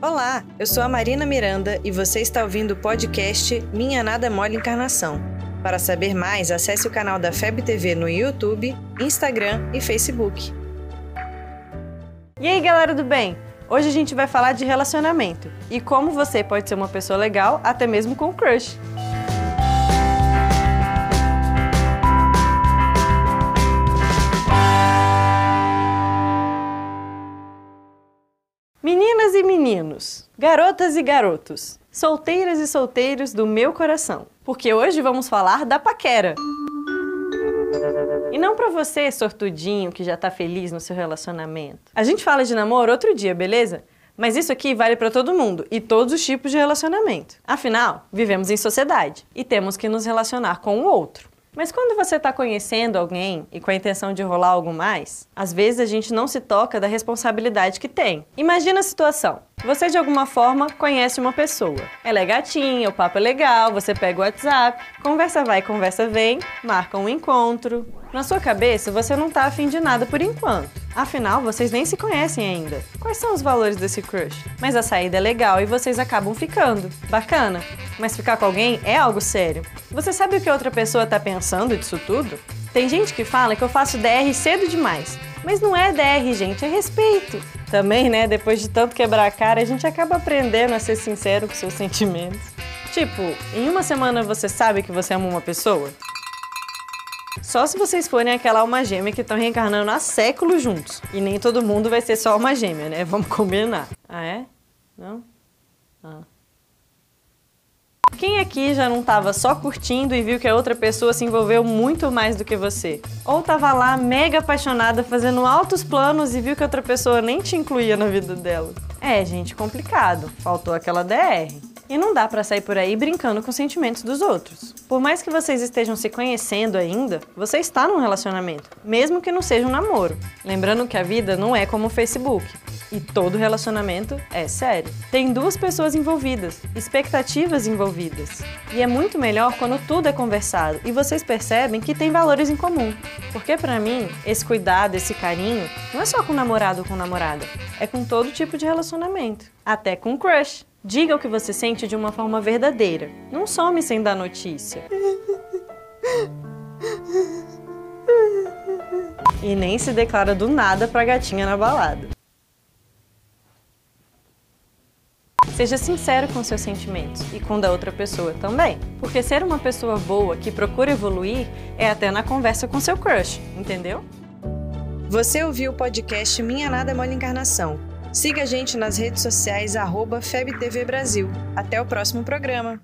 Olá, eu sou a Marina Miranda e você está ouvindo o podcast Minha Nada Mole Encarnação. Para saber mais, acesse o canal da FEB TV no YouTube, Instagram e Facebook. E aí, galera do bem? Hoje a gente vai falar de relacionamento e como você pode ser uma pessoa legal até mesmo com crush. Garotas e garotos, solteiras e solteiros do meu coração, porque hoje vamos falar da paquera. E não pra você, sortudinho, que já tá feliz no seu relacionamento. A gente fala de namoro outro dia, beleza? Mas isso aqui vale para todo mundo e todos os tipos de relacionamento. Afinal, vivemos em sociedade e temos que nos relacionar com o outro. Mas quando você está conhecendo alguém e com a intenção de rolar algo mais, às vezes a gente não se toca da responsabilidade que tem. Imagina a situação. Você de alguma forma conhece uma pessoa. Ela é gatinha, o papo é legal, você pega o WhatsApp, conversa vai, conversa vem, marca um encontro. Na sua cabeça, você não tá afim de nada por enquanto. Afinal, vocês nem se conhecem ainda. Quais são os valores desse crush? Mas a saída é legal e vocês acabam ficando. Bacana. Mas ficar com alguém é algo sério. Você sabe o que outra pessoa tá pensando disso tudo? Tem gente que fala que eu faço DR cedo demais. Mas não é DR, gente, é respeito. Também, né, depois de tanto quebrar a cara, a gente acaba aprendendo a ser sincero com seus sentimentos. Tipo, em uma semana você sabe que você ama uma pessoa? Só se vocês forem aquela alma gêmea que estão reencarnando há séculos juntos. E nem todo mundo vai ser só alma gêmea, né? Vamos combinar. Ah, é? Não? Ah. Quem aqui já não estava só curtindo e viu que a outra pessoa se envolveu muito mais do que você? Ou estava lá mega apaixonada fazendo altos planos e viu que a outra pessoa nem te incluía na vida dela? É, gente, complicado. Faltou aquela DR. E não dá para sair por aí brincando com os sentimentos dos outros. Por mais que vocês estejam se conhecendo ainda, você está num relacionamento, mesmo que não seja um namoro. Lembrando que a vida não é como o Facebook. E todo relacionamento é sério. Tem duas pessoas envolvidas, expectativas envolvidas. E é muito melhor quando tudo é conversado e vocês percebem que tem valores em comum. Porque para mim, esse cuidado, esse carinho, não é só com namorado ou com namorada, é com todo tipo de relacionamento, até com crush. Diga o que você sente de uma forma verdadeira. Não some sem dar notícia. E nem se declara do nada pra gatinha na balada. Seja sincero com seus sentimentos e com da outra pessoa também. Porque ser uma pessoa boa que procura evoluir é até na conversa com seu crush, entendeu? Você ouviu o podcast Minha Nada Mole Encarnação. Siga a gente nas redes sociais, arroba FebTV Brasil. Até o próximo programa.